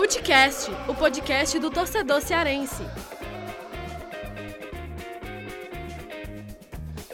Futecast, o podcast do torcedor cearense.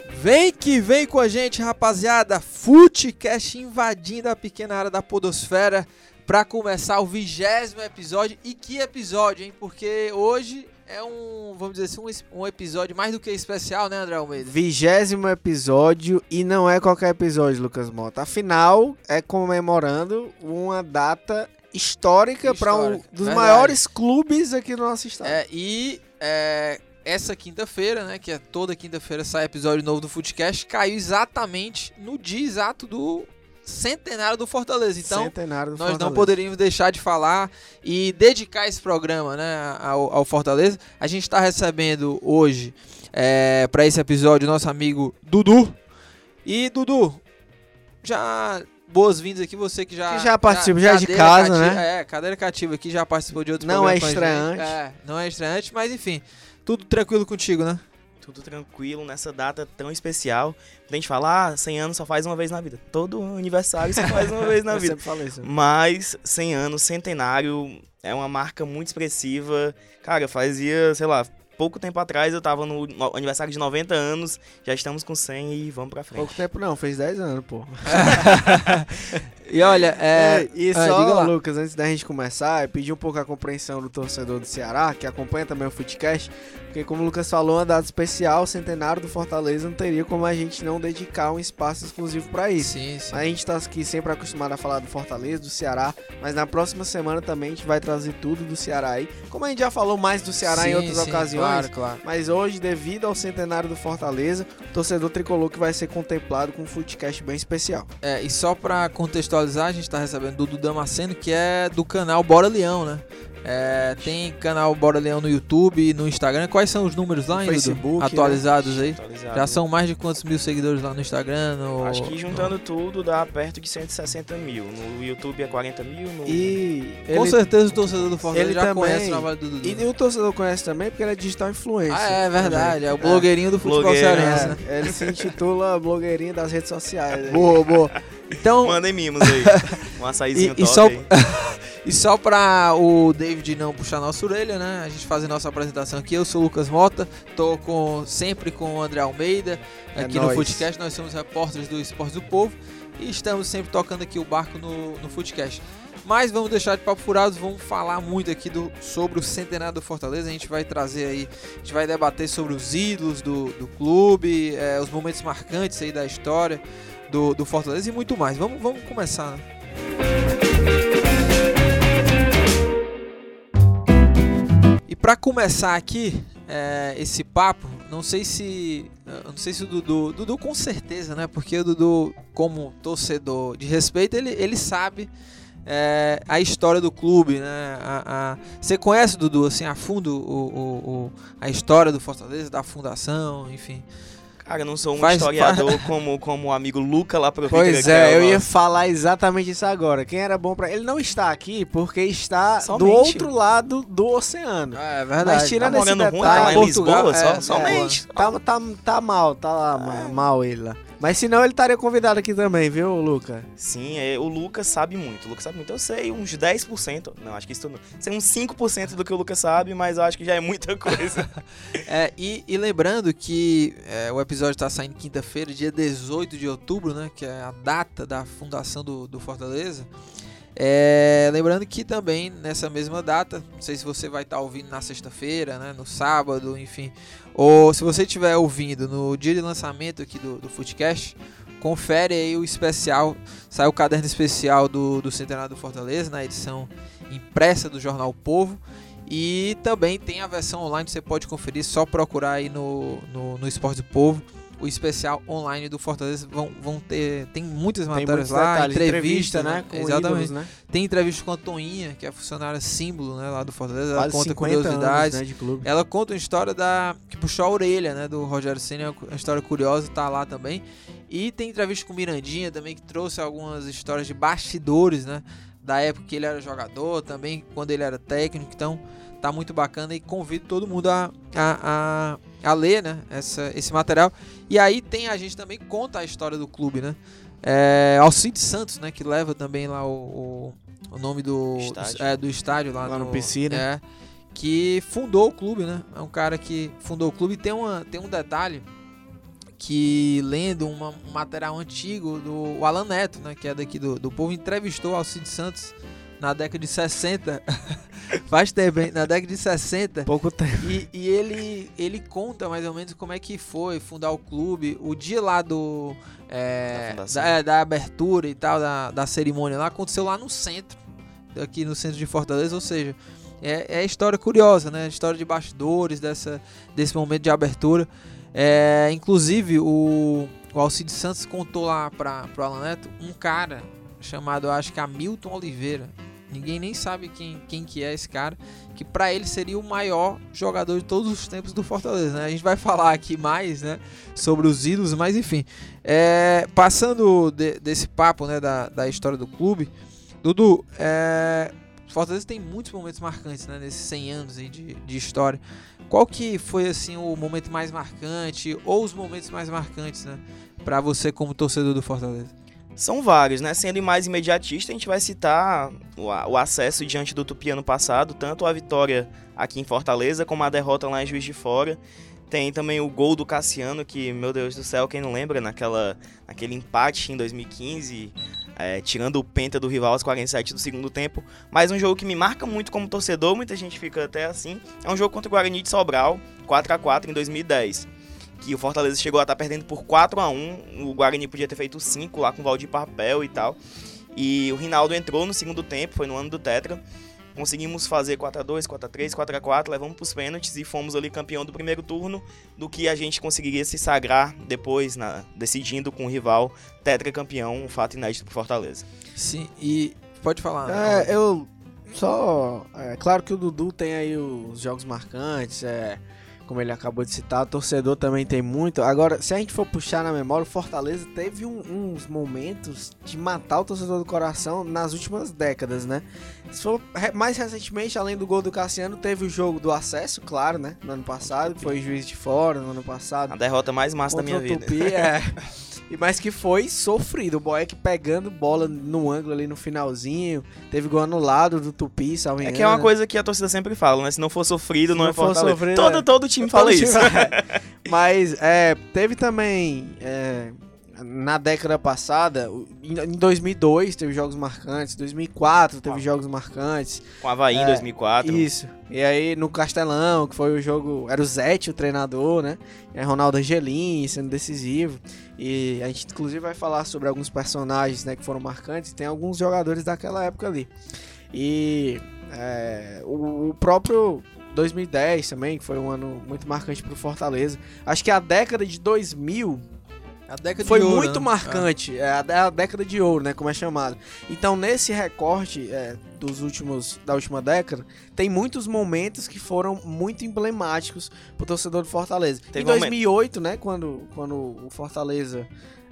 Vem que vem com a gente, rapaziada. Futecast invadindo a pequena área da podosfera para começar o vigésimo episódio. E que episódio, hein? Porque hoje é um, vamos dizer assim, um, um episódio mais do que especial, né, André Almeida? Vigésimo episódio e não é qualquer episódio, Lucas Mota. Afinal, é comemorando uma data histórica para um dos verdade. maiores clubes aqui no nosso estado. É, e é, essa quinta-feira, né, que é toda quinta-feira sai episódio novo do Futecast, caiu exatamente no dia exato do centenário do Fortaleza. Então, do nós não Fortaleza. poderíamos deixar de falar e dedicar esse programa né, ao, ao Fortaleza. A gente está recebendo hoje, para esse episódio, nosso amigo Dudu. E, Dudu, já boas-vindas aqui, você que já... Que já participa, já é de casa, cativa- né? É, cadeira cativa aqui, já participou de outros Não é estreante. É, não é estreante, mas enfim, tudo tranquilo contigo, né? Tudo tranquilo nessa data tão especial. A gente fala, ah, 100 anos só faz uma vez na vida. Todo aniversário só faz uma vez na Eu vida. sempre falei isso. Mas 100 anos, centenário, é uma marca muito expressiva. Cara, fazia, sei lá, pouco tempo atrás eu tava no aniversário de 90 anos, já estamos com 100 e vamos pra frente. Pouco tempo não, fez 10 anos, pô. E olha, é... É, e ah, diga só, lá. Lucas, antes da gente começar, eu pedi um pouco a compreensão do torcedor do Ceará, que acompanha também o Footcast, porque como o Lucas falou, uma data especial, centenário do Fortaleza, não teria como a gente não dedicar um espaço exclusivo pra isso. Sim, sim. A gente tá aqui sempre acostumado a falar do Fortaleza, do Ceará, mas na próxima semana também a gente vai trazer tudo do Ceará aí. Como a gente já falou mais do Ceará em Sim, outras sim, ocasiões, Claro, claro. mas hoje, devido ao centenário do Fortaleza, o torcedor tricolor que vai ser contemplado com um Footcast bem especial. É, e só pra contextualizar, a gente tá recebendo Dudu Damasceno, que é do canal Bora Leão, né? É, tem canal Bora Leão no YouTube e no Instagram. Quais são os números lá, No? Facebook, né? Atualizados aí? Atualizado. Já são mais de quantos mil seguidores lá no Instagram? No, Acho que no- juntando tudo dá perto de 160 mil. No YouTube é 40 mil. No... E Com ele- certeza o torcedor do Fortaleza ele já também- conhece o trabalho do Dudu. E o torcedor conhece também porque ele é digital influencer. Ah, é verdade. É o Também. blogueirinho do futebol cearense, né? É, ele se intitula blogueirinho das redes sociais. né? Boa, boa. Então, Mandem mimos aí. Um açaizinho E- e top só- aí. E só pra o David não puxar nossa orelha, né? A gente fazer nossa apresentação aqui. Eu sou o Lucas Mota, tô com, sempre com o André Almeida É aqui no nóis. Footcast. Nós somos repórteres do Esporte do Povo e estamos sempre tocando aqui o barco no, no Footcast. Mas vamos deixar de papo furado, vamos falar muito aqui do, sobre o centenário do Fortaleza. A gente vai trazer aí, a gente vai debater sobre os ídolos do, do clube, eh, os momentos marcantes aí da história do, do Fortaleza e muito mais. Vamos, vamos começar, né? Pra começar aqui é, esse papo, não sei se, não sei se o Dudu, Dudu com certeza, né? Porque o Dudu, como torcedor de respeito, ele, ele sabe é, a história do clube, né? A, a- você conhece Dudu assim a fundo o, o- o- a história do Fortaleza, da fundação, enfim. Cara, eu não sou um Faz- historiador como, como o amigo Luca lá pro Pois é, eu ia falar exatamente isso agora. Quem era bom pra ele não está aqui porque está do Somente. outro lado do oceano. É Mas tirando Tá esse morando ruim, detalhe, tá lá em Portugal, Lisboa, é, só, somente. Tá, tá, tá mal, tá lá ma- mal ele lá. Mas senão ele estaria convidado aqui também, viu, Luca? Sim, é, o Lucas sabe muito. O Lucas sabe muito. Eu sei uns 10%. Não, acho que isso não. Sei uns 5% do que o Lucas sabe, mas eu acho que já é muita coisa. É, e, e lembrando que é, o episódio está saindo quinta-feira, dia 18 de outubro, né? Que é a data da fundação do, do Fortaleza. É, lembrando que também nessa mesma data, não sei se você vai estar ouvindo na sexta-feira, né, no sábado, enfim, ou se você estiver ouvindo no dia de lançamento aqui do, do Footcast, confere aí o especial, sai o caderno especial do, do Centenário do Fortaleza, na edição impressa do Jornal Povo. E também tem a versão online, você pode conferir, só procurar aí no, no, no Esporte do Povo. O especial online do Fortaleza vão, vão ter. Tem muitas Tem matérias muitos lá, detalhes, entrevista, né? Com Exatamente. ídolos, né? Tem entrevista com a Toinha, que é a funcionária símbolo né, lá do Fortaleza. Ela Quase conta 50 curiosidades. anos, né, de clube. Ela conta uma história da que puxou a orelha, né, do Rogério Ceni, uma história curiosa, tá lá também. E tem entrevista com o Mirandinha também que trouxe algumas histórias de bastidores, né, da época que ele era jogador, também quando ele era técnico. Então, tá muito bacana e convido todo mundo a, a, a, a ler, né, essa, esse material. E aí tem a gente também conta a história do clube, né? É, Alcide Santos, né? Que leva também lá o, o, o nome do Estádio. é, do estádio lá, Lá no PC, né? É, que fundou o clube, né? É um cara que fundou o clube. E tem, uma, tem um detalhe que, lendo uma- um material antigo do Alan Neto, né? Que é daqui do, do povo, entrevistou Alcide Santos na década de 60. Faz tempo, hein? Na década de 60. Pouco tempo. E, e ele, ele conta mais ou menos como é que foi fundar o clube. O dia lá do. é, Da da, é, da abertura e tal, da, da cerimônia lá, aconteceu lá no centro. Aqui no centro de Fortaleza, ou seja, é, é história curiosa, né? História de bastidores dessa, desse momento de abertura. É, inclusive, o, o Alcide Santos contou lá para o Alan Neto um cara chamado, acho que Hamilton Oliveira. Ninguém nem sabe quem, quem que é esse cara. Que para ele seria o maior jogador de todos os tempos do Fortaleza. Né? A gente vai falar aqui mais né, sobre os ídolos, mas enfim. É, passando de- desse papo né, da, da história do clube, Dudu, é, Fortaleza tem muitos momentos marcantes né, nesses 100 anos aí de, de história. Qual que foi assim o momento mais marcante ou os momentos mais marcantes, né, para você como torcedor do Fortaleza? São vários, né? Sendo mais imediatista, a gente vai citar o, acesso diante do Tupi ano passado, tanto a vitória aqui em Fortaleza, como a derrota lá em Juiz de Fora. Tem também o gol do Cassiano, que, meu Deus do céu, quem não lembra, naquela, naquele empate em 2015, é, tirando o penta do rival aos 47 do segundo tempo. Mas um jogo que me marca muito como torcedor, muita gente fica até assim, é um jogo contra o Guarani de Sobral, 4 a 4 em 2010 que o Fortaleza chegou a estar perdendo por 4 a 1 O Guarani podia ter feito 5 lá com o Valdir Papel e tal. E o Rinaldo entrou no segundo tempo, foi no ano do Tetra. Conseguimos fazer 4 a 2 4 a 3 4 a 4 levamos para os pênaltis e fomos ali campeão do primeiro turno, do que a gente conseguiria se sagrar depois, na- decidindo com o rival Tetra campeão, um fato inédito pro Fortaleza. Sim, e pode falar. É, eu só. É claro que o Dudu tem aí os jogos marcantes, é, como ele acabou de citar, o torcedor também tem muito. Agora, se a gente for puxar na memória, o Fortaleza teve um- uns momentos de matar o torcedor do coração nas últimas décadas, né? For mais recentemente, além do gol do Cassiano, teve o jogo do acesso, claro, né? No ano passado, que foi juiz de fora no ano passado. A derrota mais massa da minha vida. Tupi, é. E mas que foi sofrido. O Boeck pegando bola no ângulo ali no finalzinho. Teve gol anulado do Tupi, salvo É que é uma coisa que a torcida sempre fala, né? Se não for sofrido, Se não, não é for sofrido, todo, é. todo time Todo fala time- isso. Mas é, teve também é, na década passada, o- em em 2002 teve jogos marcantes, 2004 teve Ah. jogos marcantes. Com o Havaí em É, 2004. Isso. E aí no Castelão, que foi o jogo, era o Zete o treinador, né? Aí Ronaldo Angelim sendo decisivo. E a gente inclusive vai falar sobre alguns personagens, né, que foram marcantes, tem alguns jogadores daquela época ali. E é, o, o próprio 2010 também, que foi um ano muito marcante pro Fortaleza. Acho que a década de 2000 A década foi de ouro, muito né? marcante, é a, é a década de ouro, né, como é chamado. Então, nesse recorte é, dos últimos da última década, tem muitos momentos que foram muito emblemáticos pro torcedor do Fortaleza. Teve em um momento- 2008, né, quando quando o Fortaleza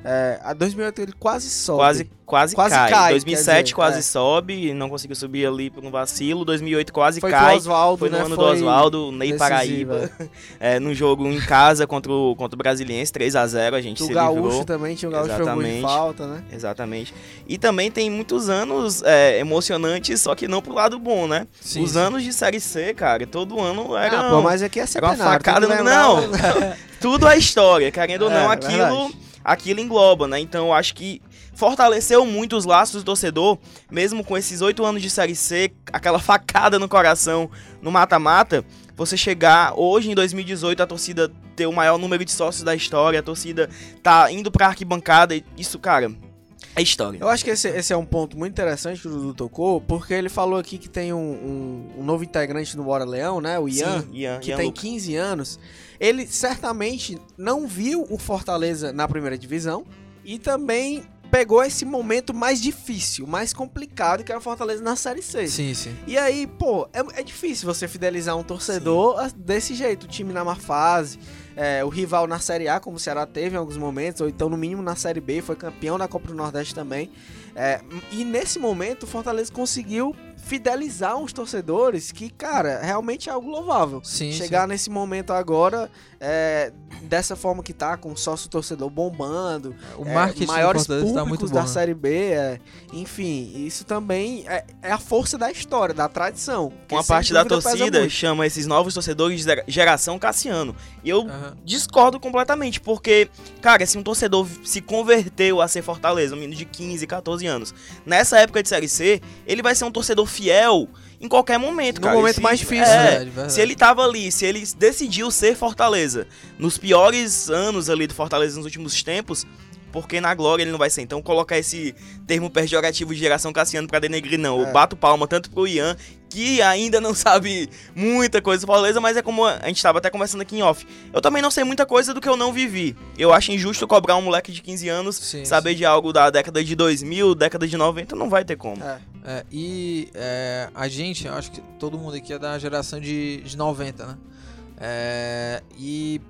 é, a 2008 ele quase sobe. Quase, quase, Quase cai. cai, 2007 quer dizer, quase é. sobe, não conseguiu subir ali por um vacilo. 2008 quase foi cai. Oswaldo, Foi no né, ano do foi Oswaldo, Ney decisivo, Paraíba. É, num jogo em casa contra o, contra o Brasiliense, 3x0, a gente Do se Gaúcho livrou. também, tinha o Gaúcho um de Exatamente. falta, né? Exatamente. E também tem muitos anos é, emocionantes, só que não pro lado bom, né? Sim, Os sim. anos de Série C, cara, todo ano era... Ah, pô, mas aqui é era uma centenário. tem facada Não, o- tudo é história, querendo ou É, não, é aquilo, verdade. Aquilo engloba, né? Então eu acho que fortaleceu muito os laços do torcedor, mesmo com esses oito anos de Série C, aquela facada no coração no mata-mata, você chegar hoje em 2018 a torcida ter o maior número de sócios da história, a torcida tá indo pra arquibancada, isso, cara, é história. Eu acho que esse, esse é um ponto muito interessante que o Dudu tocou, porque ele falou aqui que tem um, um- um novo integrante no Bora Leão, né? O Ian, Sim, Ian, que Ian tem Lucas. 15 anos. Ele certamente não viu o Fortaleza na primeira divisão e também pegou esse momento mais difícil, mais complicado, que era o Fortaleza na Série C. Sim, sim. E aí, pô, é, é difícil você fidelizar um torcedor a- desse jeito, o time na má fase. é, o rival na Série A, como o Ceará teve em alguns momentos, ou então no mínimo na Série B, foi campeão da Copa do Nordeste também. É, e nesse momento o Fortaleza conseguiu fidelizar uns torcedores que, cara, realmente é algo louvável. Sim, Chegar sim. nesse momento agora, é, dessa forma que tá, com o sócio torcedor bombando, O é, marketing maiores públicos tá muito bom. da né? Série B, é, enfim, isso também é, é a força da história, da tradição. Uma parte da torcida chama esses novos torcedores de geração Cassiano. E eu Aham. discordo completamente, porque, cara, se um torcedor se converteu a ser Fortaleza, um menino de 15, 14 anos, nessa época de Série C, ele vai ser um torcedor fiel em qualquer momento, No cara. momento Se- mais difícil, é, Verdade, verdade. Se ele tava ali, se ele decidiu ser Fortaleza nos piores anos ali do Fortaleza nos últimos tempos, porque na glória ele não vai ser. Então colocar esse termo pejorativo de geração Cassiano pra denegrir, não. Eu É. bato palma tanto pro Ian, que ainda não sabe muita coisa do Fortaleza, mas é como a gente tava até conversando aqui em off. Eu também não sei muita coisa do que eu não vivi. Eu acho injusto cobrar um moleque de 15 anos Sim, saber de algo da década de 2000, década de 90, não vai ter como. É. É, e é, a gente, eu acho que todo mundo aqui é da geração de, de 90, né? É, e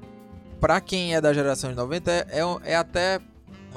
pra quem é da geração de 90, é, é, é até.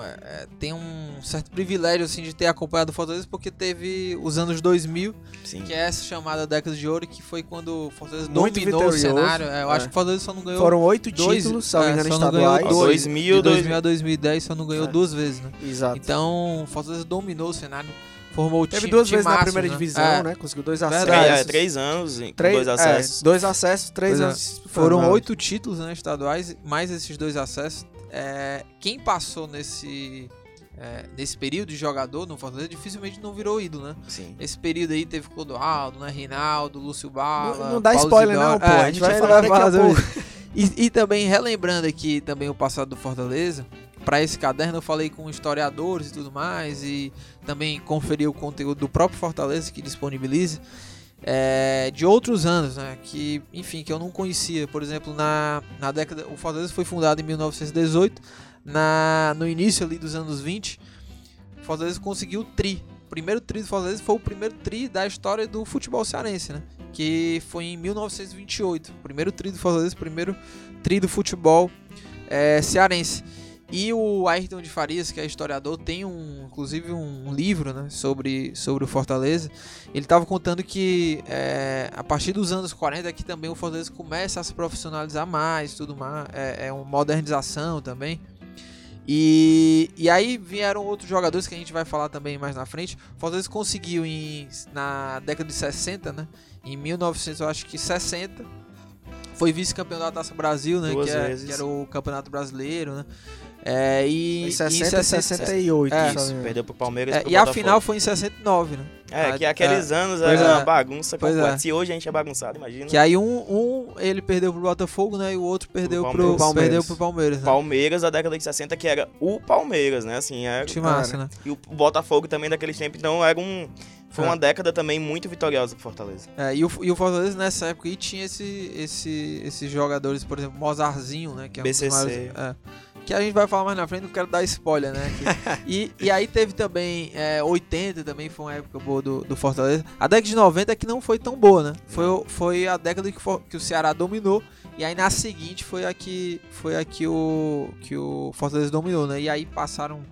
É, tem um certo privilégio assim de ter acompanhado o Fortaleza porque teve os anos 2000 Sim. que é essa chamada década de ouro que foi quando o Fortaleza Muito dominou o cenário É, eu é. acho que o Fortaleza só não ganhou Foram oito títulos, me é, engano, só não ganhou estaduais. dois. 2000, de 2000 a 2010 só não ganhou É. duas vezes né Exato. então o Fortaleza dominou o cenário formou o Teve time duas vezes na timaço, primeira né? divisão, É, né? Conseguiu dois acessos. Três, é, três anos, Três- dois acessos. é, dois acessos, três Pois é. anos. Foram oito títulos né, estaduais, mais esses dois acessos. É, quem passou nesse, é, nesse período de jogador no Fortaleza dificilmente não virou ídolo, né? Sim. Esse período aí teve Clodoaldo, né? Reinaldo, Lúcio Bala. Não, não dá Paulo spoiler Isidoro. não, pô. É, a gente vai ainda falar daqui a pouco. E, e também relembrando aqui também o passado do Fortaleza, para esse caderno eu falei com historiadores e tudo mais e também conferi o conteúdo do próprio Fortaleza que disponibiliza é, de outros anos, né? Que, enfim, que eu não conhecia. Por exemplo, na, na década. O Fortaleza foi fundado em 1918. Na, no início ali dos anos 20, o Fortaleza conseguiu o tri. O primeiro tri do Fortaleza foi o primeiro tri da história do futebol cearense, né? Que foi em 1928. O primeiro tri do Fortaleza, o primeiro tri do futebol é, cearense. E o Ayrton de Farias, que é historiador, tem um, inclusive um livro né, sobre, sobre o Fortaleza. Ele estava contando que é, a partir dos anos 40 que também o Fortaleza começa a se profissionalizar mais, tudo mais, é, é uma modernização também. E, e aí vieram outros jogadores que a gente vai falar também mais na frente. O Fortaleza conseguiu em, na década de 60, né? Em 1900, eu acho que 60, foi vice-campeão da Taça Brasil, né? Que, é- que era o Campeonato Brasileiro, né? É, e Em em 60 e 60, 68. É. se Isso, perdeu pro Palmeiras é, pro e a Botafogo. final foi em 69, né? É, que Ah, aqueles anos Pois era é. uma bagunça Pois completa. é. Se hoje a gente é bagunçado, imagina. Que aí um, um ele perdeu pro Botafogo, né? E o outro perdeu pro, Palmeiras. Palmeiras. perdeu pro Palmeiras, né? Palmeiras da década de 60, que era o Palmeiras, né? Assim, era, Cara. né? E o Botafogo também daqueles tempos, então era um. Foi É. uma década também muito vitoriosa pro Fortaleza. É, e, o, e o Fortaleza nessa época aí tinha esse, esse, esses jogadores, por exemplo, Mozarzinho, né? Que é um dos BCC. maiores- é, que a gente vai falar mais na frente, não quero dar spoiler, né? e, e aí teve também é, 80 também, foi uma época boa do, do Fortaleza. A década de 90 é que não foi tão boa, né? Foi, foi a década que, for- que o Ceará dominou. E aí na seguinte foi a que, foi a que, o, que o Fortaleza dominou, né? E aí passaram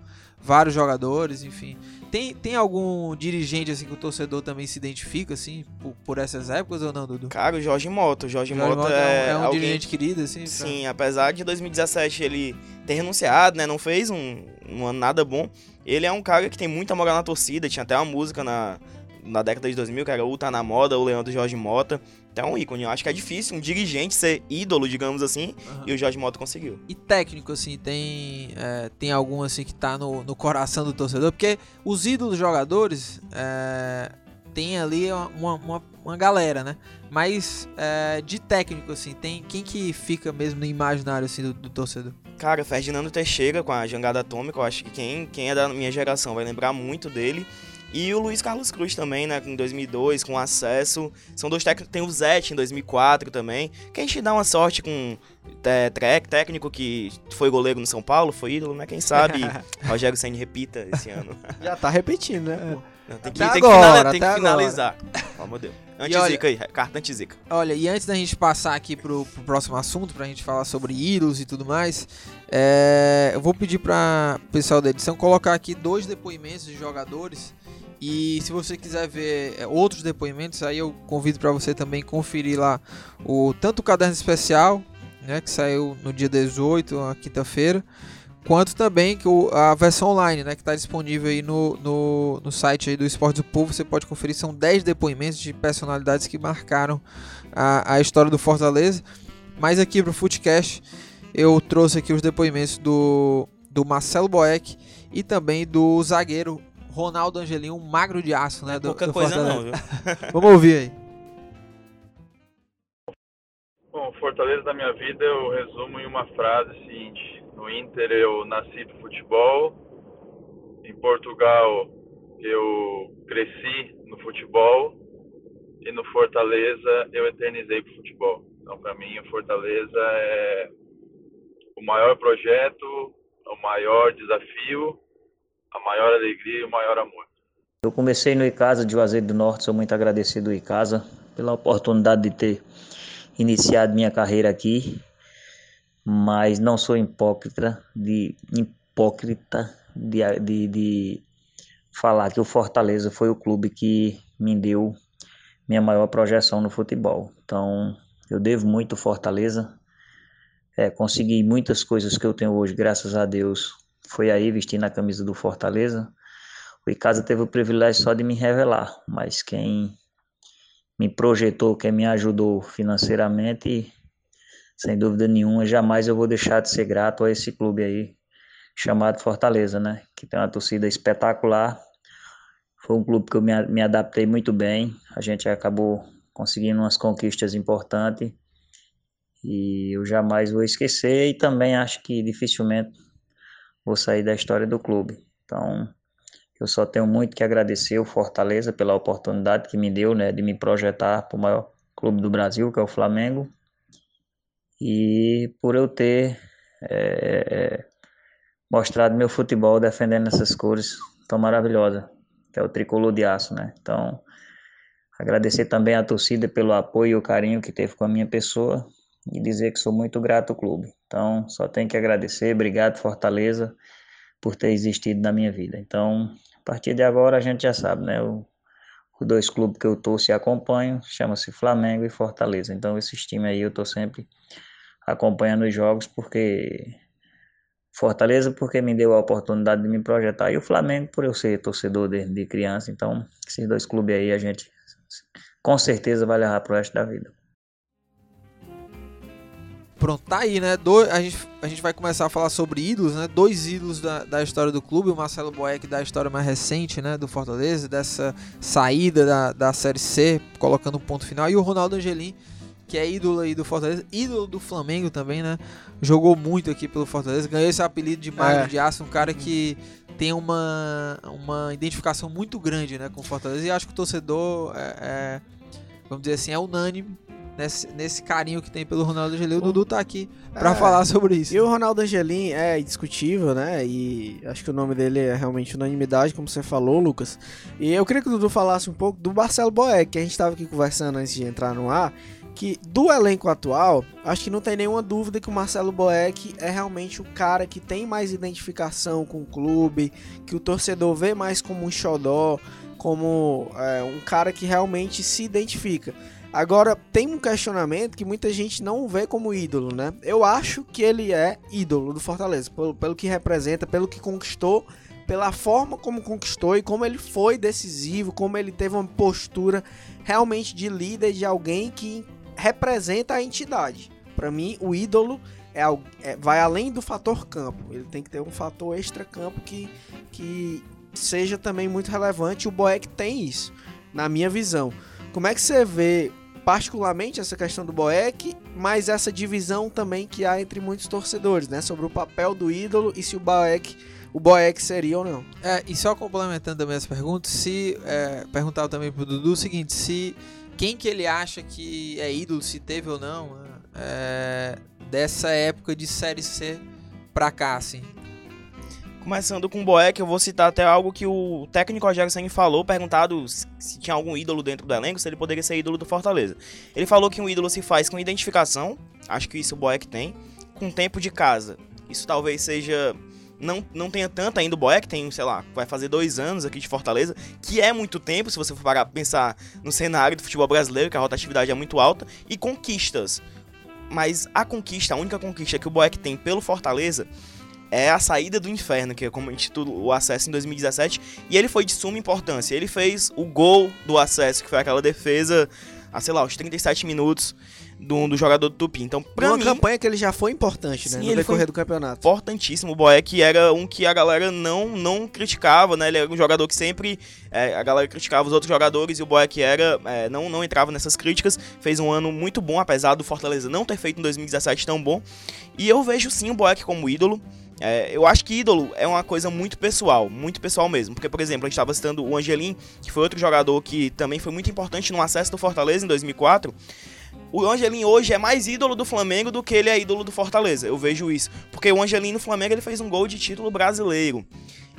vários jogadores, enfim. Tem, tem algum dirigente assim que o torcedor também se identifica, assim, por, por essas épocas ou não, Dudu? Cara, o Jorge Mota. O Jorge, Jorge Mota Mota é, é um, é um alguém... dirigente querido, assim? pra- Sim, apesar de 2017 ele ter renunciado, né? Não fez um, um ano nada bom. Ele é um cara que tem muita moral na torcida. Tinha até uma música na, na década de 2000 que era O Tá Na Moda, o Leandro Jorge Mota. É um ícone. Eu acho que é difícil um dirigente ser ídolo, digamos assim. Aham. E o Jorge Mota conseguiu. E técnico, assim, tem, é, tem algum assim que tá no, no coração do torcedor? Porque os ídolos jogadores é, tem ali uma, uma, uma galera, né? Mas é, de técnico, assim, tem quem que fica mesmo no imaginário assim, do, do torcedor? Cara, Ferdinando Teixeira com a Jangada Atômica, eu acho que quem, quem é da minha geração vai lembrar muito dele. E o Luiz Carlos Cruz também, né, em 2002, com acesso. São dois técnicos, tem o Zete em 2004 também. Que a gente dá uma sorte com é, técnico que foi goleiro no São Paulo, foi ídolo, né? Quem sabe Rogério Senna repita esse ano. Já tá repetindo, né? Não, tem que, Até tem que agora, finali- tem que finalizar. Ó, meu Deus. Anti-zica aí, carta anti-zica. Olha, e antes da gente passar aqui pro, pro próximo assunto, pra gente falar sobre ídolos e tudo mais, é, eu vou pedir pra o pessoal da edição colocar aqui dois depoimentos de jogadores. E se você quiser ver é, outros depoimentos, aí eu convido pra você também conferir lá o tanto o caderno especial, né, que saiu no dia 18, na quinta-feira, quanto também que o- a versão online, né, que está disponível aí no, no, no site aí do Esporte do Povo. Você pode conferir, são 10 depoimentos de personalidades que marcaram a, a história do Fortaleza. Mas aqui pro Footcast eu trouxe aqui os depoimentos do, do Marcelo Boeck e também do zagueiro Ronaldo Angelim, um magro de aço, né? do, Pouca do coisa Fortaleza. não, viu? Vamos ouvir aí. Bom, Fortaleza da minha vida eu resumo em uma frase seguinte: no Inter eu nasci pro futebol, em Portugal eu cresci no futebol e no Fortaleza eu eternizei pro futebol. Então, para mim, o Fortaleza é o maior projeto, o maior desafio, a maior alegria e o maior amor. Eu comecei no Icasa de Juazeiro do Norte, sou muito agradecido ao Icasa pela oportunidade de ter iniciado minha carreira aqui, mas não sou hipócrita de hipócrita de, de, de falar que o Fortaleza foi o clube que me deu minha maior projeção no futebol. Então, eu devo muito Fortaleza. É, consegui muitas coisas que eu tenho hoje, graças a Deus. Foi aí vestindo a camisa do Fortaleza. O Icasa teve o privilégio só de me revelar, mas quem me projetou, quem me ajudou financeiramente, sem dúvida nenhuma, jamais eu vou deixar de ser grato a esse clube aí, chamado Fortaleza, né? Que tem uma torcida espetacular. Foi um clube que eu me, me adaptei muito bem. A gente acabou conseguindo umas conquistas importantes e eu jamais vou esquecer e também acho que dificilmente vou sair da história do clube. Então, eu só tenho muito que agradecer o Fortaleza pela oportunidade que me deu, né, de me projetar para o maior clube do Brasil, que é o Flamengo, e por eu ter é, mostrado meu futebol defendendo essas cores tão maravilhosas, que é o tricolor de aço, né? Então, agradecer também à torcida pelo apoio e o carinho que teve com a minha pessoa e dizer que sou muito grato ao clube. Então, só tenho que agradecer, obrigado Fortaleza por ter existido na minha vida. Então, a partir de agora a gente já sabe, né? O, os dois clubes que eu torço e acompanho chama-se Flamengo e Fortaleza. Então, esses times aí eu tô sempre acompanhando os jogos porque Fortaleza porque me deu a oportunidade de me projetar e o Flamengo por eu ser torcedor desde de criança. Então, esses dois clubes aí a gente com certeza vai levar pro resto da vida. Pronto, tá aí, né? Do, a, gente, a gente vai começar a falar sobre ídolos, né? Dois ídolos da, da história do clube, o Marcelo Boeck da história mais recente, né? Do Fortaleza, dessa saída da, da Série C, colocando um ponto final, e o Ronaldo Angelim, que é ídolo aí do Fortaleza, ídolo do Flamengo também, né? Jogou muito aqui pelo Fortaleza, ganhou esse apelido de Magro É. de Aço, um cara que tem uma, uma identificação muito grande, né? Com o Fortaleza, e acho que o torcedor, é, é, vamos dizer assim, é unânime nesse, nesse carinho que tem pelo Ronaldo Angelim. O Dudu tá aqui pra É. falar sobre isso. E o Ronaldo Angelim é indiscutível, né? E acho que o nome dele é realmente unanimidade, como você falou, Lucas. E eu queria que o Dudu falasse um pouco do Marcelo Boeck, que a gente estava aqui conversando antes de entrar no ar. Que do elenco atual, acho que não tem nenhuma dúvida que o Marcelo Boeck é realmente o cara que tem mais identificação com o clube, que o torcedor vê mais como um xodó, como é, um cara que realmente se identifica. Agora, tem um questionamento que muita gente não vê como ídolo, né? Eu acho que ele é ídolo do Fortaleza, pelo, pelo que representa, pelo que conquistou, pela forma como conquistou e como ele foi decisivo, como ele teve uma postura realmente de líder, de alguém que representa a entidade. Para mim, o ídolo é, é- vai além do fator campo. Ele tem que ter um fator extra-campo que, que seja também muito relevante. O Boeck tem isso, na minha visão. Como é que você vê particularmente essa questão do Boeck, mas essa divisão também que há entre muitos torcedores, né, sobre o papel do ídolo e se o Boeck, o Boeck seria ou não? É, e só complementando também essa pergunta, se é, perguntava também pro Dudu o seguinte, se quem que ele acha que é ídolo, se teve ou não, né, é, dessa época de série C pra cá, assim. Começando com o Boeck, eu vou citar até algo que o técnico Rogério Senni falou, perguntado se tinha algum ídolo dentro do elenco, se ele poderia ser ídolo do Fortaleza. Ele falou que um ídolo se faz com identificação, acho que isso o Boeck tem, com tempo de casa. Isso talvez seja não, não tenha tanto ainda o Boeck, tem, sei lá, vai fazer dois anos aqui de Fortaleza, que é muito tempo, se você for parar pensar no cenário do futebol brasileiro, que a rotatividade é muito alta, e conquistas. Mas a conquista, a única conquista que o Boeck tem pelo Fortaleza é a saída do inferno, que é como intitula o acesso em 2017, e ele foi de suma importância. Ele fez o gol do acesso, que foi aquela defesa, a sei lá, os 37 minutos do, do jogador do Tupi. Então, pra Uma mim, campanha que ele já foi importante, né? Sim, no decorrer do campeonato. importantíssimo. O Boeck era um que a galera não, não criticava, né? Ele era um jogador que sempre é, a galera criticava os outros jogadores e o Boeck era, é, não, não entrava nessas críticas. Fez um ano muito bom, apesar do Fortaleza não ter feito em 2017 tão bom. E eu vejo sim o Boeck como ídolo. É, eu acho que ídolo é uma coisa muito pessoal, muito pessoal mesmo. Porque, por exemplo, a gente estava citando o Angelim, que foi outro jogador que também foi muito importante no acesso do Fortaleza em 2004. O Angelim hoje é mais ídolo do Flamengo do que ele é ídolo do Fortaleza. Eu vejo isso. Porque o Angelim no Flamengo ele fez um gol de título brasileiro.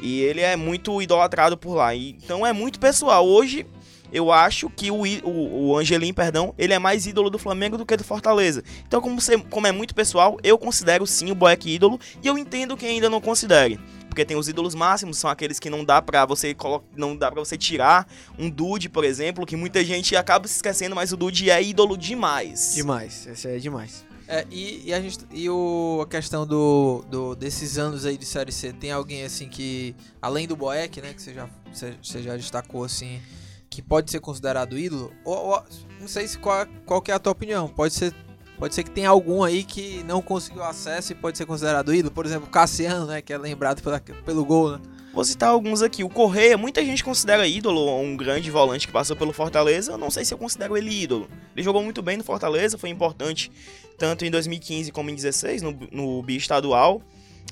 E ele é muito idolatrado por lá. Então é muito pessoal. Hoje eu acho que o, o, o Angelim, perdão, ele é mais ídolo do Flamengo do que do Fortaleza. Então, como, você- como é muito pessoal, eu considero sim o Boeck ídolo. E eu entendo quem ainda não considere. Porque tem os ídolos máximos, são aqueles que não dá pra você não dá para você tirar um Dude, por exemplo, que muita gente acaba se esquecendo, mas o Dude é ídolo demais. Demais, esse é demais. É, e, e a gente e o, a questão do, do desses anos aí de série C, tem alguém assim que além do Boeck, né, que você já você, você já destacou assim, que pode ser considerado ídolo? Ou, ou- não sei se qual, qual que é a tua opinião. Pode ser pode ser que tenha algum aí que não conseguiu acesso e pode ser considerado ídolo, por exemplo, Cassiano, né, que é lembrado pela, pelo gol, né? Vou citar alguns aqui. O Correia, muita gente considera ídolo, um grande volante que passou pelo Fortaleza. Eu não sei se eu considero ele ídolo. Ele jogou muito bem no Fortaleza, foi importante tanto em 2015 como em 2016, no, no bi-estadual.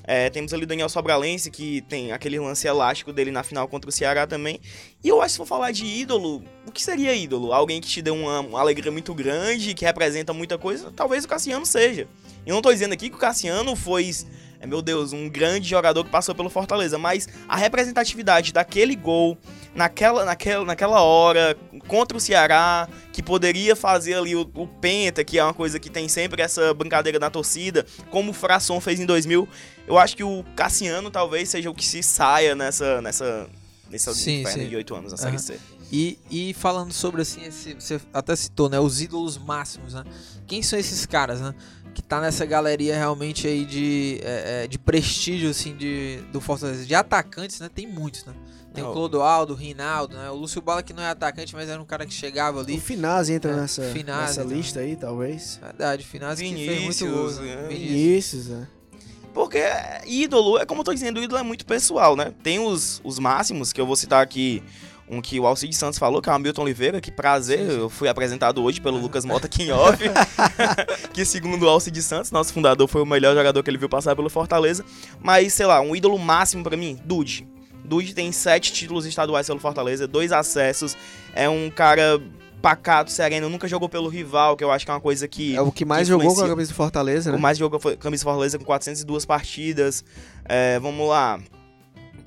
É, temos ali o Daniel Sobralense, que tem aquele lance elástico dele na final contra o Ceará também. E eu acho que se for falar de ídolo, o que seria ídolo? Alguém que te deu uma, uma alegria muito grande, que representa muita coisa? Talvez o Cassiano seja. Eu não tô dizendo aqui que o Cassiano foi, meu Deus, um grande jogador que passou pelo Fortaleza, mas a representatividade daquele gol, naquela, naquela, naquela hora, contra o Ceará, que poderia fazer ali o, o Penta, que é uma coisa que tem sempre essa brincadeira na torcida, como o Frasson fez em 2000, eu acho que o Cassiano talvez seja o que se saia nessa, nessa, nessa Sim, de 8 anos, na Série Aham. C. E, e falando sobre assim, esse, você até citou, né, os ídolos máximos, né? Quem são esses caras, né? Que tá nessa galeria realmente aí de, é, é, de prestígio, assim, de, do Fortaleza. De atacantes, né? Tem muitos, né? Tem o Não. Clodoaldo, o Rinaldo, né? O Lúcio Bala que não é atacante, mas era um cara que chegava O ali. Finazzi entra É, nessa, Finazzi nessa lista aí, talvez. Verdade, Finazzi que fez muito Vinícius, gol, né? é. Vinícius. Vinícius, né? Porque ídolo, é como eu tô dizendo, ídolo é muito pessoal, né? Tem os, os máximos, que eu vou citar aqui um que o Alcide Santos falou, que é o Hamilton Oliveira, que prazer, Sim, sim. eu fui apresentado hoje pelo Lucas Mota aqui em off, que segundo o Alcide Santos, nosso fundador, foi o melhor jogador que ele viu passar pelo Fortaleza, mas, sei lá, um ídolo máximo pra mim, Dude. Dude tem sete títulos estaduais pelo Fortaleza, dois acessos, é um cara pacato, sereno, nunca jogou pelo rival, que eu acho que é uma coisa que... É o que mais que jogou com a camisa do Fortaleza, O né? mais jogou foi camisa Fortaleza com 402 partidas. É, vamos lá.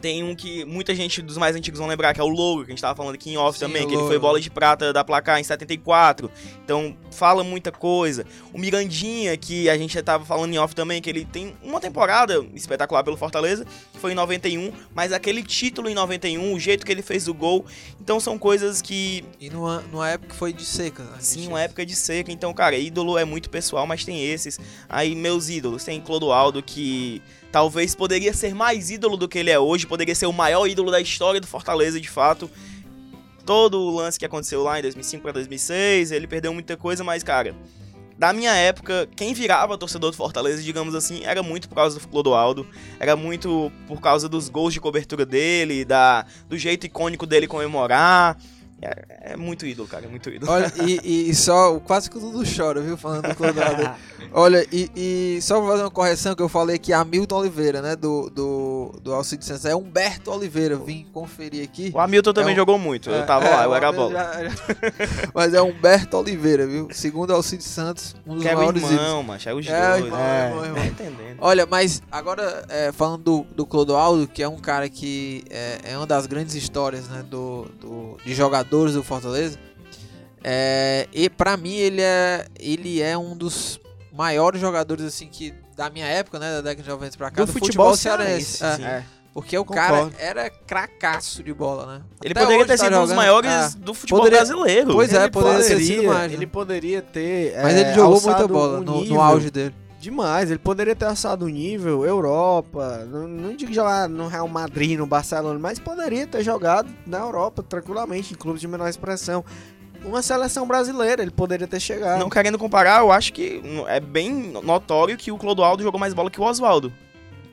Tem um que muita gente dos mais antigos vão lembrar, que é o Logo, que a gente tava falando aqui em off Sim, também, que ele foi bola de prata da placar em 74. Então, fala muita coisa. O Mirandinha, que a gente tava falando em off também, que ele tem uma temporada espetacular pelo Fortaleza, que foi em 91, mas aquele título em 91, o jeito que ele fez o gol. Então, são coisas que E numa, numa época foi de seca. Né? Sim, uma época de seca. Então, cara, ídolo é muito pessoal, mas tem esses. Aí, meus ídolos. Tem Clodoaldo, que talvez poderia ser mais ídolo do que ele é hoje. Poderia ser o maior ídolo da história do Fortaleza, de fato. Todo o lance que aconteceu lá em 2005 para 2006, ele perdeu muita coisa, mas, cara... Da minha época, quem virava torcedor do Fortaleza, digamos assim, era muito por causa do Clodoaldo, era muito por causa dos gols de cobertura dele, da, do jeito icônico dele comemorar. É, é muito ídolo, cara, é muito ídolo. Olha, e, e só, quase que o Dudu chora, viu, falando do Clodoaldo. Olha, e, e só pra fazer uma correção que eu falei que Hamilton Oliveira, né, do, do, do Alcides Santos, é Humberto Oliveira, vim conferir aqui. O Hamilton também É um- jogou muito, eu É, tava é, lá, eu o era bola. já- já- Mas é Humberto Oliveira, viu? Segundo Alcides Santos, um dos Que é o maiores ídolos. irmão, macho, é os É, o dois. irmão, é. irmão, irmão. Entendendo. Olha, mas agora é, falando do, do Clodoaldo, que é um cara que é, é uma das grandes histórias né, do, do- de jogadores do Fortaleza. É, e pra mim ele é, ele é um dos maiores jogadores assim que da minha época, né, da década de 90 pra cá, Do do, futebol cearense. cearense, É. É. porque o Concordo. cara era cracaço de bola, né? Ele Até poderia ter tá sido um dos jogando. maiores Ah, do futebol Poderia- brasileiro. Pois é, Ele poderia ter sido mais, né? Ele poderia ter. Mas é, ele jogou muita bola um no, no auge dele. Demais, ele poderia ter alçado o nível, Europa, não, não digo jogar no Real Madrid, no Barcelona, mas poderia ter jogado na Europa tranquilamente, em clubes de menor expressão. Uma seleção brasileira, ele poderia ter chegado. Não querendo comparar, eu acho que é bem notório que o Clodoaldo jogou mais bola que o Oswaldo.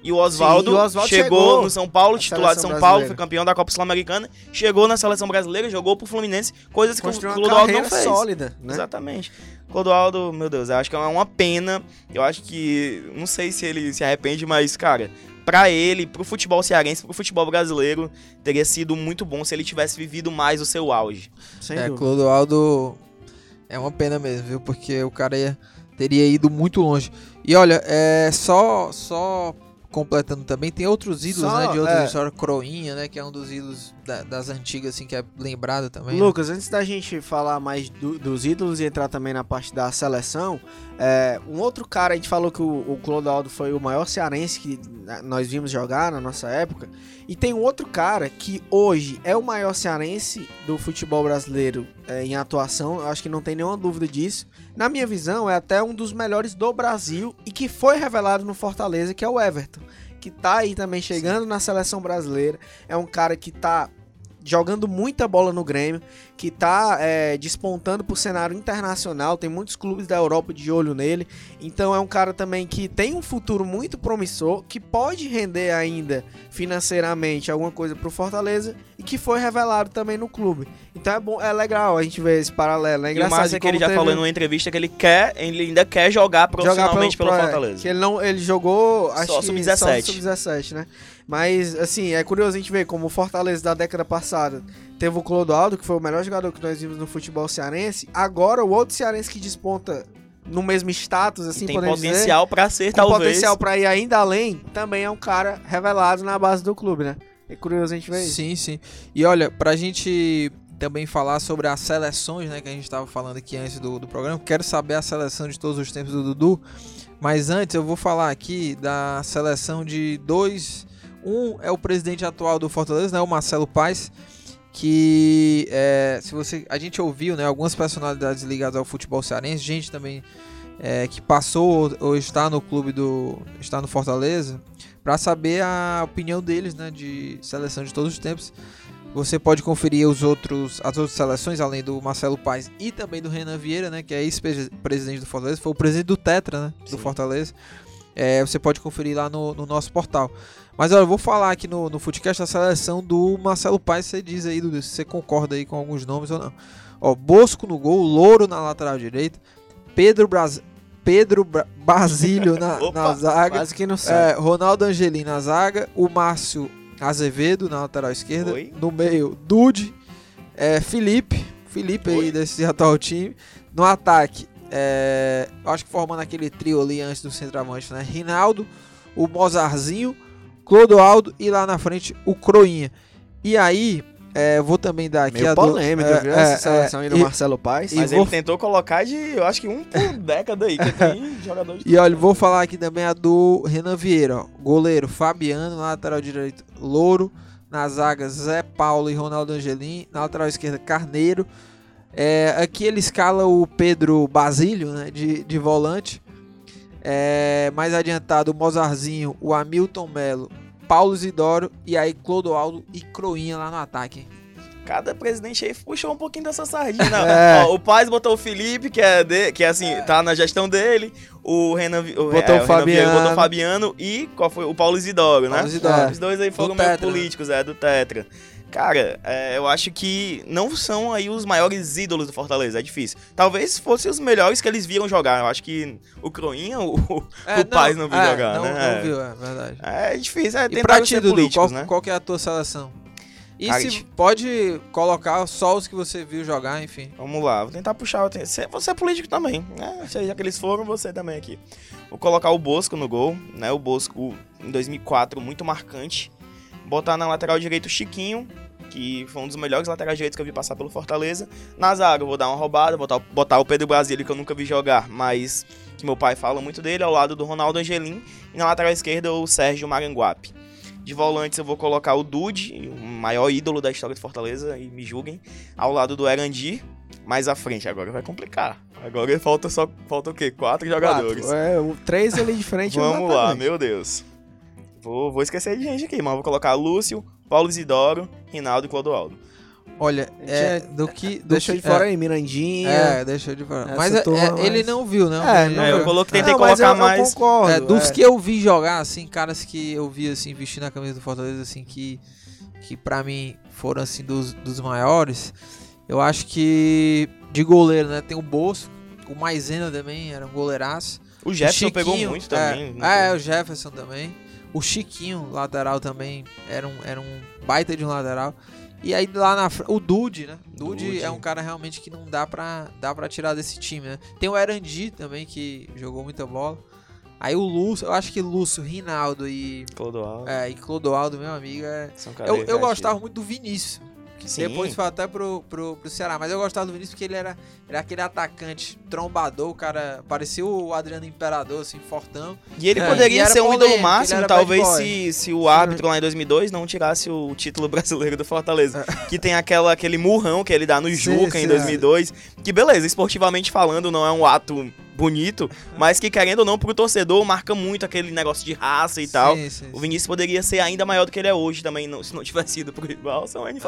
E o Oswaldo chegou, chegou no São Paulo, titular de São Paulo, brasileira. foi campeão da Copa Sul-Americana, chegou na seleção brasileira, jogou pro Fluminense, coisas que o Construiu Clodoaldo não fez. sólida, né? Exatamente. Clodoaldo, meu Deus, eu acho que é uma pena. Eu acho que. Não sei se ele se arrepende, mas, cara, pra ele, pro futebol cearense, pro futebol brasileiro, teria sido muito bom se ele tivesse vivido mais o seu auge. Sem É, dúvida. Clodoaldo é uma pena mesmo, viu? Porque o cara ia- teria ido muito longe. E olha, é só só completando também, tem outros ídolos, Só, né? De outras é. histórias. Croinha, né? Que é um dos ídolos da- das antigas, assim, que é lembrado também. né? Lucas, antes da gente falar mais do- dos ídolos e entrar também na parte da seleção, é, um outro cara, a gente falou que o, o Clodoaldo foi o maior cearense que né, nós vimos jogar na nossa época, e tem um outro cara que hoje é o maior cearense do futebol brasileiro é, em atuação, eu acho que não tem nenhuma dúvida disso. Na minha visão, é até um dos melhores do Brasil e que foi revelado no Fortaleza, que é o Everton. Que tá aí também chegando na seleção brasileira. É um cara que tá jogando muita bola no Grêmio, que tá é, despontando pro cenário internacional, tem muitos clubes da Europa de olho nele, então é um cara também que tem um futuro muito promissor, que pode render ainda financeiramente alguma coisa pro Fortaleza que foi revelado também no clube. Então é bom, é legal a gente ver esse paralelo, é E o engraçado massa é que ele já teve- falou numa entrevista que ele quer, ele ainda quer jogar profissionalmente pelo- pelo pro- Fortaleza. Que ele não, ele jogou acho Só que sub-17. só sub-17, né? Mas assim, é curioso a gente ver como o Fortaleza da década passada teve o Clodoaldo, que foi o melhor jogador que nós vimos no futebol cearense. Agora o outro cearense que desponta no mesmo status, assim, tem podemos dizer, potencial pra ser, com talvez. potencial pra ir ainda além, também é um cara revelado na base do clube, né? É curioso a gente ver isso. Sim, sim. E olha, pra gente também falar sobre as seleções, né, que a gente tava falando aqui antes do, do programa, quero saber a seleção de todos os tempos do Dudu, mas antes eu vou falar aqui da seleção de dois. Um é o presidente atual do Fortaleza, né, o Marcelo Paes, que é, se você a gente ouviu, né, algumas personalidades ligadas ao futebol cearense, gente também é, que passou ou- ou está no clube do está no Fortaleza, para saber a opinião deles, né, de seleção de todos os tempos. Você pode conferir os outros, as outras seleções, além do Marcelo Paes e também do Renan Vieira, né, que é ex-presidente do Fortaleza, foi o presidente do Tetra, né, do Sim. Fortaleza. É, você pode conferir lá no, no nosso portal. Mas olha, eu vou falar aqui no, no Footcast a seleção do Marcelo Paes, você diz aí, Dudu, se você concorda aí com alguns nomes ou não. Ó, Bosco no gol, Louro na lateral direita, Pedro, Braz... Pedro. Basílio na, Opa, na zaga, Quase que não sei. é, Ronaldo Angelim na zaga, o Márcio Azevedo na lateral esquerda, Oi. no meio Dude, é, Felipe, Felipe aí Oi. desse atual time, no ataque, é, acho que formando aquele trio ali antes do centroavante, né? Rinaldo, o Mozarzinho, Clodoaldo e lá na frente o Croinha. E aí, é, vou também dar aqui Meio a do- polêmica, é, viu? é, Essa seleção aí do e- Marcelo Paes. e Mas vou- ele tentou colocar de, eu acho que um por década aí, que tem jogador de... E olha, vou falar aqui também a do Renan Vieira, ó. goleiro Fabiano, na lateral direito Louro, na zaga Zé Paulo e Ronaldo Angelim, na lateral esquerda Carneiro. É, aqui ele escala o Pedro Basílio, né, de, de volante. É, mais adiantado o Mozarzinho, o Hamilton Melo, Paulo Isidoro e aí Clodoaldo e Croinha lá no ataque. Cada presidente aí puxou um pouquinho dessa sardinha. É. ó, o Paz botou o Felipe, que é, de, que é assim, tá na gestão dele. O Renan, o, Botou é, o Renan Vieira botou Fabiano. o Fabiano e qual foi? O Paulo Isidoro, né? Paulo Isidoro. Os dois aí foram Do meio políticos, é, do Tetra. Cara, é, eu acho que não são aí os maiores ídolos do Fortaleza, é difícil. Talvez fossem os melhores que eles viram jogar. Eu acho que o Croinha, o, É, o Paz não viu é, jogar, não, né? Não viu, é verdade. É difícil, é tentar ser Dudu, políticos, qual, né? qual é a tua seleção? E Cara, se pode colocar só os que você viu jogar, enfim. Vamos lá, vou tentar puxar. você é político também, né? Já que eles foram, você também aqui. Vou colocar o Bosco no gol, né? O Bosco em 2004, muito marcante. Botar na lateral direito o Chiquinho, que foi um dos melhores laterais direitos que eu vi passar pelo Fortaleza. Na zaga, eu vou dar uma roubada, botar, botar o Pedro Brasília, que eu nunca vi jogar, mas que meu pai fala muito dele, ao lado do Ronaldo Angelim. E na lateral esquerda, o Sérgio Maranguape. De volantes eu vou colocar o Dude, o maior ídolo da história de Fortaleza, e me julguem, ao lado do Erandi, mais à frente. Agora vai complicar. Agora falta só falta o quê? Quatro jogadores. Quatro. É, o- três ali de frente. Vamos lá, meu Deus. Vou, vou esquecer de gente aqui, mas vou colocar Lúcio, Paulo Isidoro, Rinaldo e Clodoaldo. Olha, é, Gente, do que. Do Deixou que, de fora é, aí, Mirandinha. É, deixou de fora. Mas é- turma, é, mas- ele não viu, né? É, Ele não É, eu viu. coloquei, tentei Não, colocar eu, mais. Eu concordo. É, dos é. que eu vi jogar, assim, caras que eu vi, assim, vestindo a camisa do Fortaleza, assim, que, que pra mim foram, assim, dos, dos maiores, eu acho que de goleiro, né, tem o Bosco, o Maisena também era um goleiraço. O Jefferson O pegou muito também. É, é, o Jefferson também. O Chiquinho, lateral também, era um, era um baita de um lateral. E aí lá na frente, o Dude, né? Dude, Dude. é um cara realmente que não dá pra, dá pra tirar desse time, né? Tem o Erandi também, que jogou muita bola. Aí o Lúcio, eu acho que Lúcio, Rinaldo e, Clodoaldo. é, e Clodoaldo, meu amigo, é... São Eu, eu gostava muito do Vinícius. Sim. depois foi até pro, pro, pro Ceará. Mas eu gostava do Vinícius porque ele era, era aquele atacante trombador, o cara parecia o Adriano Imperador, assim, fortão. E ele É, poderia ser um ídolo máximo, talvez se, se o árbitro lá em 2002 não tirasse o título brasileiro do Fortaleza. que tem aquela, aquele murrão que ele dá no Sim, Juca em sim, 2002. Que beleza, esportivamente falando, não é um ato bonito, mas que querendo ou não, pro torcedor, marca muito aquele negócio de raça e tal. Sim, sim, O sim. Vinícius poderia ser ainda maior do que ele é hoje também, não- se não tivesse ido pro rival, são N É,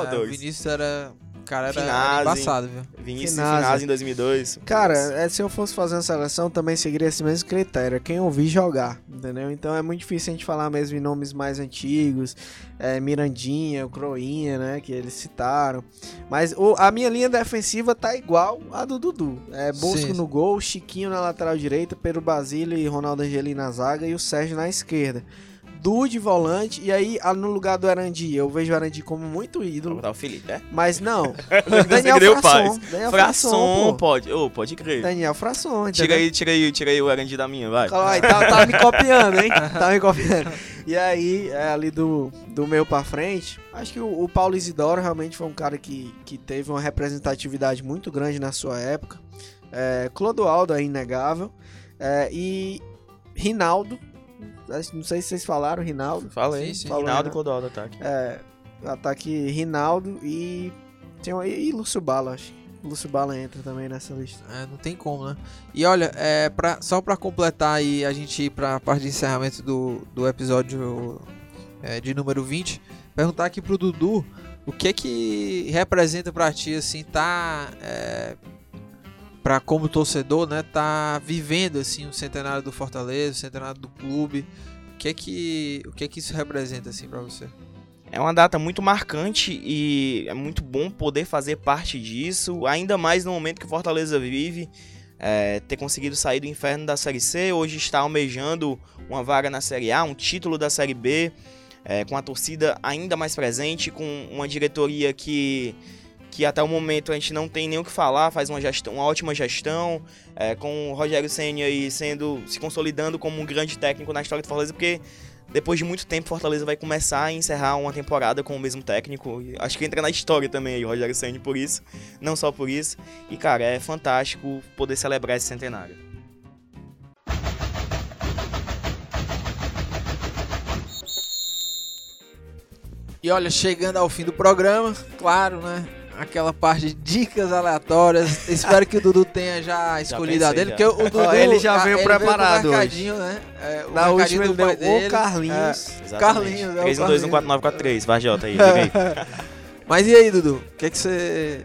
o fatores. Vinícius era. Cara era, era Finazzi. embaçado, viu? Vinícius Finazzi. Finazzi em 2002. Cara, é, se eu fosse fazer uma seleção, também seguiria esse mesmo critério. Quem ouvir jogar, entendeu? Então é muito difícil a gente falar mesmo em nomes mais antigos. é, Mirandinha, o Croinha, né? Que eles citaram. Mas o- a minha linha defensiva tá igual a do Dudu. É Bosco Sim. no gol, Chiquinho na lateral direita, Pedro Basílio e Ronaldo Angelim na zaga e o Sérgio na esquerda. Du de volante, e aí ah, no lugar do Arandi, eu vejo o Arandi como muito Vou ídolo, botar o Felipe, é? mas não. Daniel Frasson. Daniel Frasson, pode. Ô, pode crer. Daniel Frasson, Tira aí, tira aí, tira aí o Erandi da minha, vai. Calma aí, tá, tá me copiando, hein? Tá me copiando. E aí, é, ali do, do meio pra frente, acho que o, o Paulo Isidoro realmente foi um cara que, que teve uma representatividade muito grande na sua época. É, Clodoaldo é inegável. É, e Rinaldo, não sei se vocês falaram, Rinaldo. Fala aí. Sim, sim. Rinaldo Falou, e Clodoaldo ataque. É, ataque Rinaldo e, tem, um- e Lúcio Bala, acho. Lúcio Bala entra também nessa lista. É, não tem como, né? E olha, é, pra, só pra completar aí, a gente ir pra parte de encerramento do, do episódio é, de número 20, perguntar aqui pro Dudu o que é que representa pra ti, assim, tá. É, pra como torcedor, né? Tá vivendo, assim, o centenário do Fortaleza, o centenário do clube. O que é que, o que, é que isso representa, assim, pra você? É uma data muito marcante e é muito bom poder fazer parte disso, ainda mais no momento que o Fortaleza vive. é, ter conseguido sair do inferno da Série C, hoje está almejando uma vaga na Série A, um título da Série B, é, com a torcida ainda mais presente, com uma diretoria que, que até o momento a gente não tem nem o que falar, faz uma, gestão, uma ótima gestão, é, com o Rogério Senna aí sendo, se consolidando como um grande técnico na história do Fortaleza, porque depois de muito tempo, Fortaleza vai começar a encerrar uma temporada com o mesmo técnico. E Acho que entra na história também aí, o Rogério Senna, por isso. Não só por isso. E, cara, é fantástico poder celebrar esse centenário. E olha, chegando ao fim do programa, claro, né? Aquela parte de dicas aleatórias. Espero que o Dudu tenha já escolhido a pensei dele, já. porque o Dudu Ó, ele já a- veio ele preparado com o mercadinho, né? É, o Na última ele deu o dele. Carlinhos. Carlinhos, é o 3 1 2 1 4 9 4 3. Vai, Jota aí, aí. Mas e aí, Dudu? O que é que você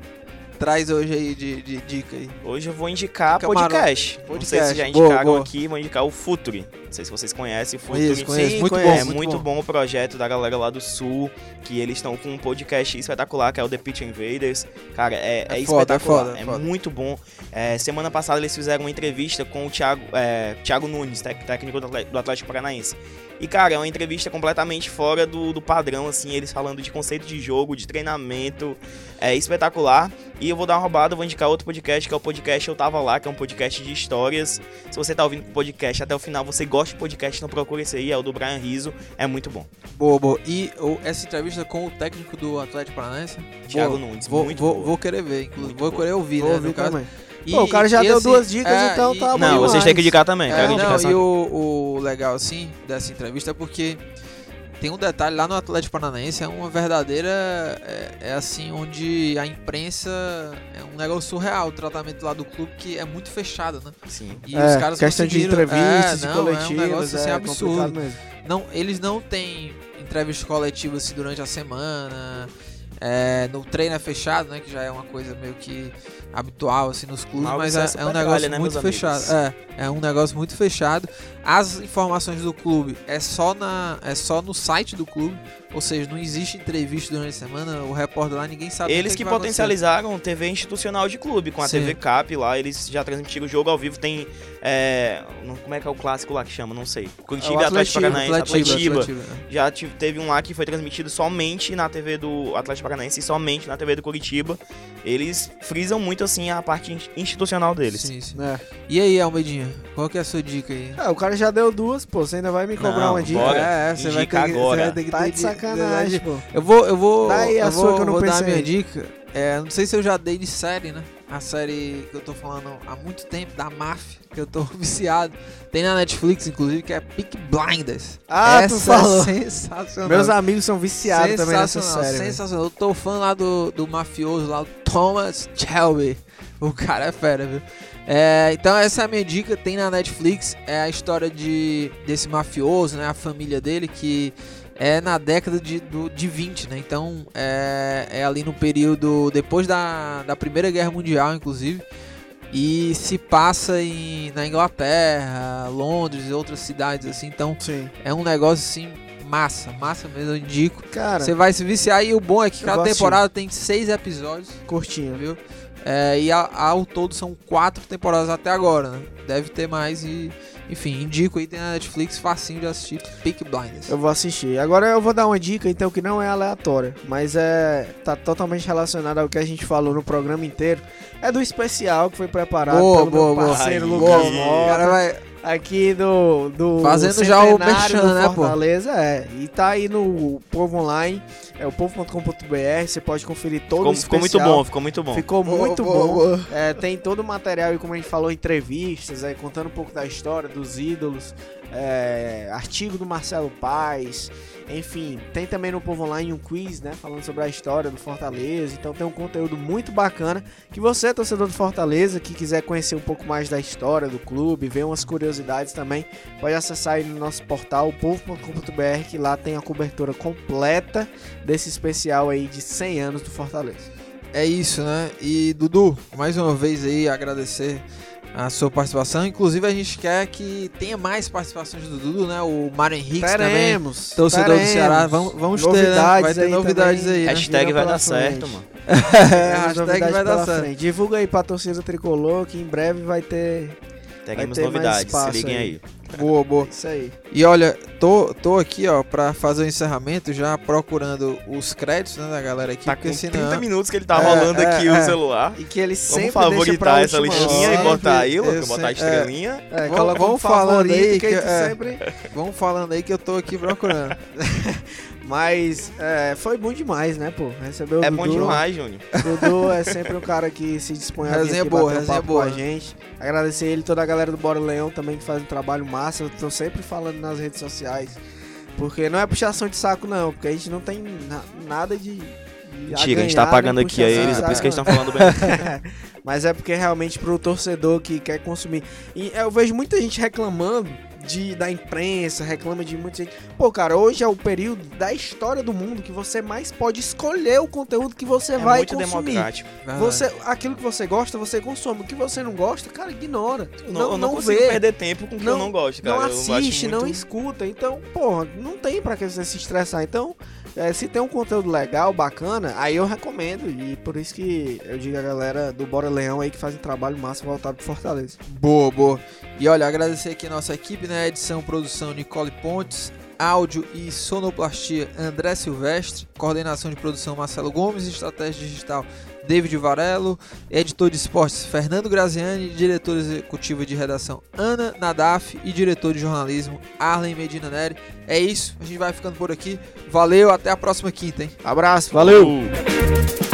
traz hoje aí de, de dica aí? Hoje eu vou indicar Dica maroto. podcast. Não sei Podcast. se já Boa, indicaram boa. aqui, vou indicar o Futuri. Não sei se vocês conhecem o Futuri. Conheço, conheço. Sim, muito conheço. bom, É muito, muito bom. bom o projeto da galera lá do Sul, que eles estão com um podcast espetacular, que é o The Pitch Invaders. Cara, é, É é foda, é espetacular, foda, é é, foda. muito bom. É, semana passada eles fizeram uma entrevista com o Thiago, é, Thiago Nunes, técnico do Atlético Paranaense. E, cara, é uma entrevista completamente fora do, do padrão, assim, eles falando de conceito de jogo, de treinamento, é espetacular. E eu vou dar uma roubada, vou indicar outro podcast, que é o podcast Eu Tava Lá, que é um podcast de histórias. Se você tá ouvindo o podcast até o final, você gosta de podcast, não procura esse aí, é o do Brian Riso, é muito bom. Boa, boa. E essa entrevista com o técnico do Atlético Paranaense? Thiago Boa. Nunes, Vou, muito vou, boa. vou querer ver, inclusive. Muito Vou boa. querer ouvir, Vou né, ouvir no caso. também. E- Pô, o cara já deu assim, duas dicas, é, então e- tá bom Não, vocês demais. têm que indicar também, É, quero não, indicação e o, o legal, assim, dessa entrevista é porque tem um detalhe lá no Atlético Paranaense, é uma verdadeira. É, é assim, onde a imprensa é um negócio surreal, o tratamento lá do clube que é muito fechado, né? Sim. E É, os caras questão de entrevistas, é, de não, coletivas, é um negócio assim, é absurdo. complicado mesmo. Não, eles não têm entrevista coletiva assim, durante a semana. É, no treino é fechado, né? Que já é uma coisa meio que habitual assim nos clubes, Algo mas é, é é um negócio né, muito fechado. É, é um negócio muito fechado. As informações do clube é só na é só no site do clube, ou seja, não existe entrevista durante a semana. O repórter lá ninguém sabe. o Eles é que acontecer. potencializaram TV institucional de clube, com a Sim. TV Cap lá, eles já transmitiram o jogo ao vivo, tem. é, como é que é o clássico lá que chama? Não sei. Curitiba É o e Atlético Paranaense, Atletiba, é. Já tive- teve um lá que foi transmitido somente na TV do Atlético Paranaense e somente na TV do Curitiba. Eles frisam muito assim a parte in- institucional deles. Sim, sim. É. E aí, Almedinha, qual que é a sua dica aí? É, o cara já deu duas, pô. Você ainda vai me cobrar Não, uma dica? bora. É, é, você vai ter que, agora. Você vai ter que Tá ter de sacanagem, pô. Eu vou, eu vou, Dá aí a eu sua vou, que eu não vou dar a pensei. minha dica. É, não sei se eu já dei de série, né? A série que eu tô falando há muito tempo, da máfia, que eu tô viciado. Tem na Netflix, inclusive, que é Peak Blinders. Ah, Essa tu falou. é sensacional. Meus amigos são viciados também nessa Sensacional, série. velho. sensacional. Eu tô fã lá do, do mafioso lá, o Thomas Shelby. O cara é fera, viu? É, então essa é a minha dica, tem na Netflix, é a história de desse mafioso, né, a família dele que é na década de, do, de 20, né? Então é, é ali no período depois da, da Primeira Guerra Mundial, inclusive. E se passa em, na Inglaterra, Londres e outras cidades assim. Então Sim. é um negócio assim massa, massa mesmo, eu indico. Cara, Você vai se viciar e o bom é que cada assistir. temporada tem seis episódios, curtinho. viu? É, e a- ao todo são quatro temporadas até agora, né? Deve ter mais e. Enfim, indico aí, tem na Netflix, facinho de assistir, Peak Blinders. Eu vou assistir. Agora eu vou dar uma dica, então, que não é aleatória, mas é tá totalmente relacionada ao que a gente falou no programa inteiro. É do especial que foi preparado Boa, pelo boa, meu boa. parceiro Aí. Lucas Boa, O cara vai. Aqui do, do Fazendo já o merchan, do né, pô? Fortaleza, é. E tá aí no Povo Online, é o povo.com.br, você pode conferir todo Ficou, o ficou muito bom, ficou muito bom. Ficou muito boa, bom. boa. É, tem todo o material aí, como a gente falou, entrevistas, aí, contando um pouco da história, dos ídolos, é, artigo do Marcelo Paz, enfim, tem também no Povo Online um quiz, né, falando sobre a história do Fortaleza, então tem um conteúdo muito bacana, que você, torcedor do Fortaleza, que quiser conhecer um pouco mais da história do clube, ver umas curiosidades também, pode acessar aí no nosso portal, povo.com.br, que lá tem a cobertura completa desse especial aí de 100 anos do Fortaleza. É isso, né? E Dudu, mais uma vez aí agradecer a sua participação. Inclusive a gente quer que tenha mais participações do Dudu, né? O Mário Henrique também. Torcedor teremos. do Ceará, vamos, vamos ter, né? Novidades Vai ter aí novidades também. aí, né? Hashtag vai dar certo, mano. É, hashtag novidades vai dar certo. frente. Divulga aí pra torcida tricolor que em breve vai ter Teremos ter mais novidades, se liguem aí. aí. Boa, boa. isso aí. E olha, tô, tô aqui, ó, pra fazer o encerramento, já procurando os créditos, né, da galera aqui, Tá com porque 30 senão... minutos que ele tá É, rolando é, aqui é. o celular. E que ele sempre Vamos deixa pra favoritar essa listinha hora. e botar aí, Sempre, Lucas, botar a eu sempre- estrelinha. É, Vamos- vamos falando aí que a gente que- é. sempre... Vamos falando aí que eu tô aqui procurando. Mas é, foi bom demais, né, pô? Receber o É Dudu. bom demais, Júnior. Dudu é sempre um cara que se dispõe a Resenha boa, bater um resenha papo boa. com a gente. Agradecer ele e toda a galera do Bora Leão também que faz um trabalho massa. Eu tô sempre falando nas redes sociais. Porque não é puxação de saco, não. Porque a gente não tem na- nada de. Mentira, a gente tá pagando aqui a eles, é por isso que eles saco, estão falando bem. Mas é porque realmente pro torcedor que quer consumir. E eu vejo muita gente reclamando de, da imprensa, reclama de muita gente. Pô, cara, hoje é o período da história do mundo que você mais pode escolher o conteúdo que você É vai muito consumir. democrático. Verdade. Você, aquilo que você gosta, você consome. O que você não gosta, cara, ignora. Eu Não, eu não, não consigo vê. perder tempo com o que Não- eu não gosto, cara. não assiste, não muito- escuta. Então, porra, não tem pra que você se estressar. Então, é, se tem um conteúdo legal, bacana, aí eu recomendo. E por isso que eu digo a galera do Bora Leão aí que faz um trabalho massa voltado pro Fortaleza. Boa, boa. E olha, agradecer aqui a nossa equipe, né? Edição, produção Nicole Pontes, áudio e sonoplastia André Silvestre, coordenação de produção Marcelo Gomes, estratégia digital David Varelo, editor de esportes Fernando Graziani, diretor executivo de redação Ana Nadaf e diretor de jornalismo Arlen Medina Neri. É isso, a gente vai ficando por aqui. Valeu, até a próxima quinta, hein? Abraço, valeu! Uh.